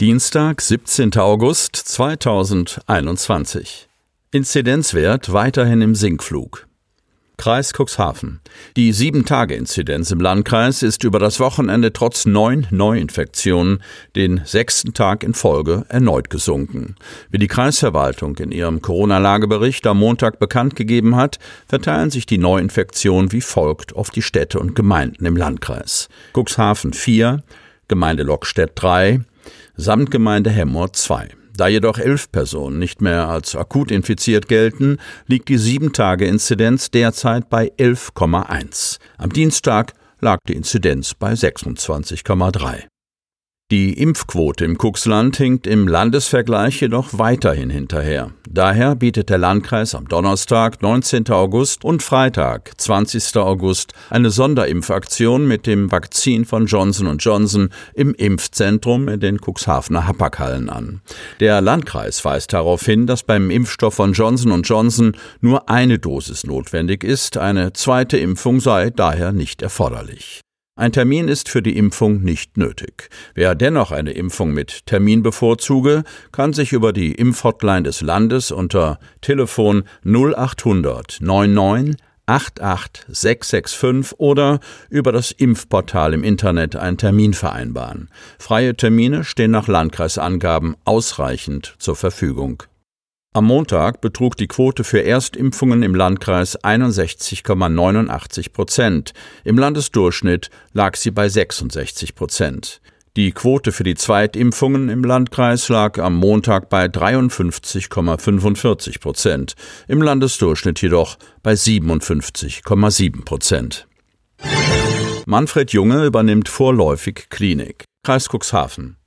Dienstag, 17. August 2021. Inzidenzwert weiterhin im Sinkflug. Kreis Cuxhaven. Die Sieben-Tage-Inzidenz im Landkreis ist über das Wochenende trotz neun Neuinfektionen den sechsten Tag in Folge erneut gesunken. Wie die Kreisverwaltung in ihrem Corona-Lagebericht am Montag bekannt gegeben hat, verteilen sich die Neuinfektionen wie folgt auf die Städte und Gemeinden im Landkreis. Cuxhaven 4, Gemeinde Lockstedt 3, Samtgemeinde Hemmoor 2. Da jedoch elf Personen nicht mehr als akut infiziert gelten, liegt die Sieben-Tage-Inzidenz derzeit bei 11,1. Am Dienstag lag die Inzidenz bei 26,3. Die Impfquote im Kuxland hinkt im Landesvergleich jedoch weiterhin hinterher. Daher bietet der Landkreis am Donnerstag, 19. August und Freitag, 20. August, eine Sonderimpfaktion mit dem Vakzin von Johnson Johnson im Impfzentrum in den Cuxhavener Hapaghallen an. Der Landkreis weist darauf hin, dass beim Impfstoff von Johnson Johnson nur eine Dosis notwendig ist, eine zweite Impfung sei daher nicht erforderlich. Ein Termin ist für die Impfung nicht nötig. Wer dennoch eine Impfung mit Termin bevorzuge, kann sich über die Impfhotline des Landes unter Telefon 0800 99 88665 oder über das Impfportal im Internet einen Termin vereinbaren. Freie Termine stehen nach Landkreisangaben ausreichend zur Verfügung. Am Montag betrug die Quote für Erstimpfungen im Landkreis 61,89 Prozent. Im Landesdurchschnitt lag sie bei 66 Prozent. Die Quote für die Zweitimpfungen im Landkreis lag am Montag bei 53,45 Prozent, im Landesdurchschnitt jedoch bei 57,7 Prozent. Manfred Junge übernimmt vorläufig Klinik. Kreis Cuxhaven.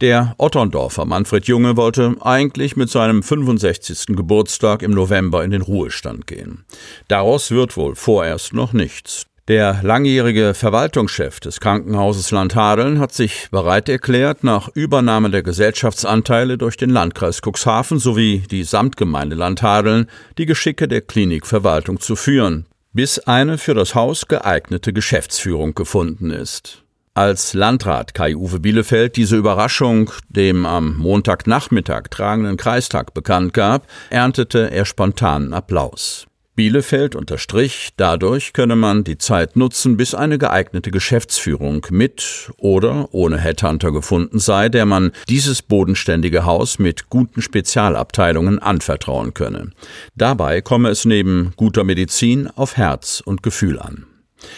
Der Otterndorfer Manfred Junge wollte eigentlich mit seinem 65. Geburtstag im November in den Ruhestand gehen. Daraus wird wohl vorerst noch nichts. Der langjährige Verwaltungschef des Krankenhauses Landhadeln hat sich bereit erklärt, nach Übernahme der Gesellschaftsanteile durch den Landkreis Cuxhaven sowie die Samtgemeinde Landhadeln die Geschicke der Klinikverwaltung zu führen, bis eine für das Haus geeignete Geschäftsführung gefunden ist. Als Landrat Kai-Uwe Bielefeld diese Überraschung dem am Montagnachmittag tragenden Kreistag bekannt gab, erntete er spontanen Applaus. Bielefeld unterstrich, dadurch könne man die Zeit nutzen, bis eine geeignete Geschäftsführung mit oder ohne Headhunter gefunden sei, der man dieses bodenständige Haus mit guten Spezialabteilungen anvertrauen könne. Dabei komme es neben guter Medizin auf Herz und Gefühl an.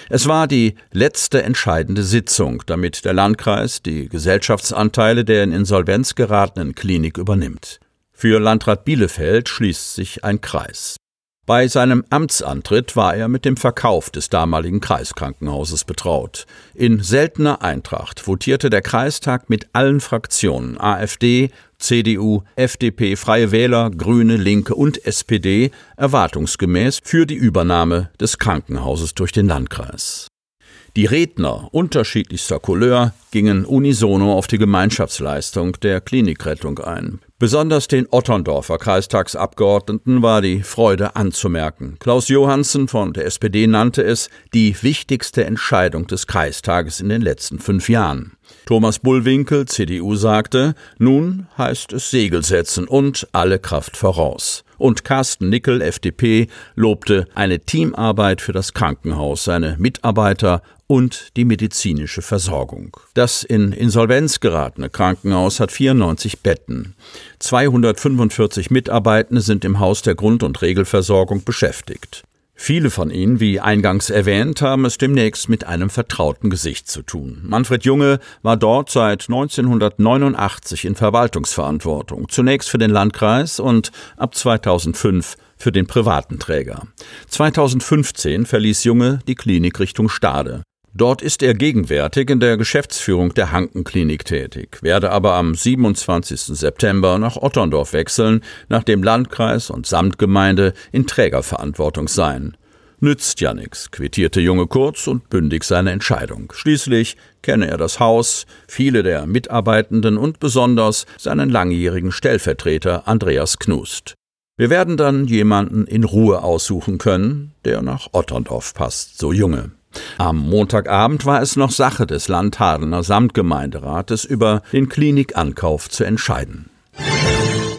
Es war die letzte entscheidende Sitzung, damit der Landkreis die Gesellschaftsanteile der in Insolvenz geratenen Klinik übernimmt. Für Landrat Bielefeld schließt sich ein Kreis. Bei seinem Amtsantritt war er mit dem Verkauf des damaligen Kreiskrankenhauses betraut. In seltener Eintracht votierte der Kreistag mit allen Fraktionen AfD, CDU, FDP, Freie Wähler, Grüne, Linke und SPD erwartungsgemäß für die Übernahme des Krankenhauses durch den Landkreis. Die Redner unterschiedlichster Couleur gingen unisono auf die Gemeinschaftsleistung der Klinikrettung ein. Besonders den Otterndorfer Kreistagsabgeordneten war die Freude anzumerken. Klaus Johansen von der SPD nannte es die wichtigste Entscheidung des Kreistages in den letzten fünf Jahren. Thomas Bullwinkel, CDU, sagte, nun heißt es Segel setzen und alle Kraft voraus und Carsten Nickel, FDP, lobte eine Teamarbeit für das Krankenhaus, seine Mitarbeiter und die medizinische Versorgung. Das in Insolvenz geratene Krankenhaus hat 94 Betten. 245 Mitarbeitende sind im Haus der Grund- und Regelversorgung beschäftigt. Viele von Ihnen, wie eingangs erwähnt, haben es demnächst mit einem vertrauten Gesicht zu tun. Manfred Junge war dort seit 1989 in Verwaltungsverantwortung, zunächst für den Landkreis und ab 2005 für den privaten Träger. 2015 verließ Junge die Klinik Richtung Stade. Dort ist er gegenwärtig in der Geschäftsführung der Hanken-Klinik tätig, werde aber am 27. September nach Otterndorf wechseln, nachdem Landkreis und Samtgemeinde in Trägerverantwortung seien. Nützt ja nix, quittierte Junge kurz und bündig seine Entscheidung. Schließlich kenne er das Haus, viele der Mitarbeitenden und besonders seinen langjährigen Stellvertreter Andreas Knust. Wir werden dann jemanden in Ruhe aussuchen können, der nach Otterndorf passt, so Junge. Am Montagabend war es noch Sache des Landhadener Samtgemeinderates, über den Klinikankauf zu entscheiden.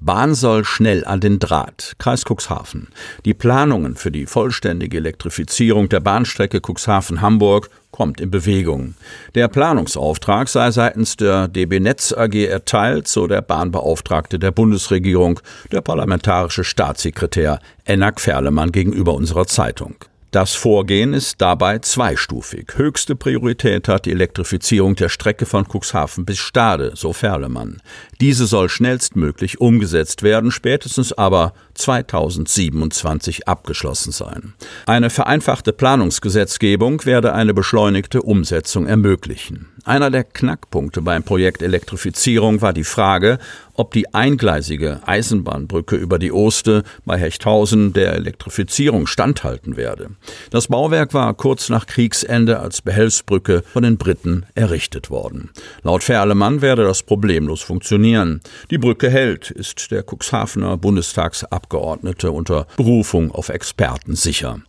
Bahn soll schnell an den Draht. Kreis Cuxhaven. Die Planungen für die vollständige Elektrifizierung der Bahnstrecke Cuxhaven-Hamburg kommt in Bewegung. Der Planungsauftrag sei seitens der DB Netz AG erteilt, so der Bahnbeauftragte der Bundesregierung, der parlamentarische Staatssekretär Enak Ferlemann gegenüber unserer Zeitung. Das Vorgehen ist dabei zweistufig. Höchste Priorität hat die Elektrifizierung der Strecke von Cuxhaven bis Stade, so Ferlemann. Diese soll schnellstmöglich umgesetzt werden, spätestens aber 2027 abgeschlossen sein. Eine vereinfachte Planungsgesetzgebung werde eine beschleunigte Umsetzung ermöglichen. Einer der Knackpunkte beim Projekt Elektrifizierung war die Frage, ob die eingleisige Eisenbahnbrücke über die Oste bei Hechthausen der Elektrifizierung standhalten werde. Das Bauwerk war kurz nach Kriegsende als Behelfsbrücke von den Briten errichtet worden. Laut Ferlemann werde das problemlos funktionieren. Die Brücke hält, ist der Cuxhavener Bundestagsabgeordnete unter Berufung auf Experten sicher.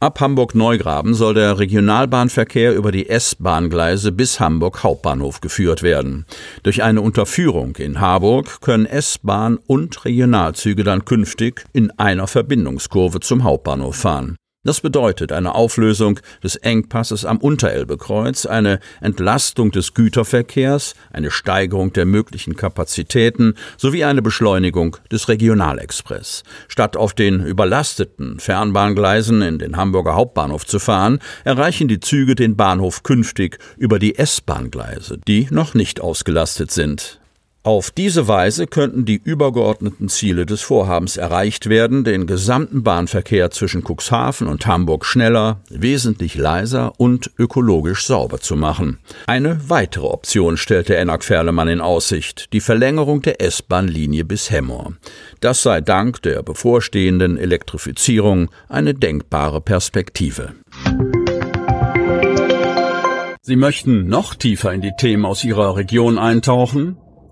Ab Hamburg-Neugraben soll der Regionalbahnverkehr über die S-Bahngleise bis Hamburg Hauptbahnhof geführt werden. Durch eine Unterführung in Harburg können S-Bahn und Regionalzüge dann künftig in einer Verbindungskurve zum Hauptbahnhof fahren. Das bedeutet eine Auflösung des Engpasses am Unterelbekreuz, eine Entlastung des Güterverkehrs, eine Steigerung der möglichen Kapazitäten sowie eine Beschleunigung des Regionalexpress. Statt auf den überlasteten Fernbahngleisen in den Hamburger Hauptbahnhof zu fahren, erreichen die Züge den Bahnhof künftig über die S-Bahngleise, die noch nicht ausgelastet sind. Auf diese Weise könnten die übergeordneten Ziele des Vorhabens erreicht werden, den gesamten Bahnverkehr zwischen Cuxhaven und Hamburg schneller, wesentlich leiser und ökologisch sauber zu machen. Eine weitere Option stellte Enak Ferlemann in Aussicht, die Verlängerung der S-Bahn-Linie bis Hemmoor. Das sei dank der bevorstehenden Elektrifizierung eine denkbare Perspektive. Sie möchten noch tiefer in die Themen aus Ihrer Region eintauchen?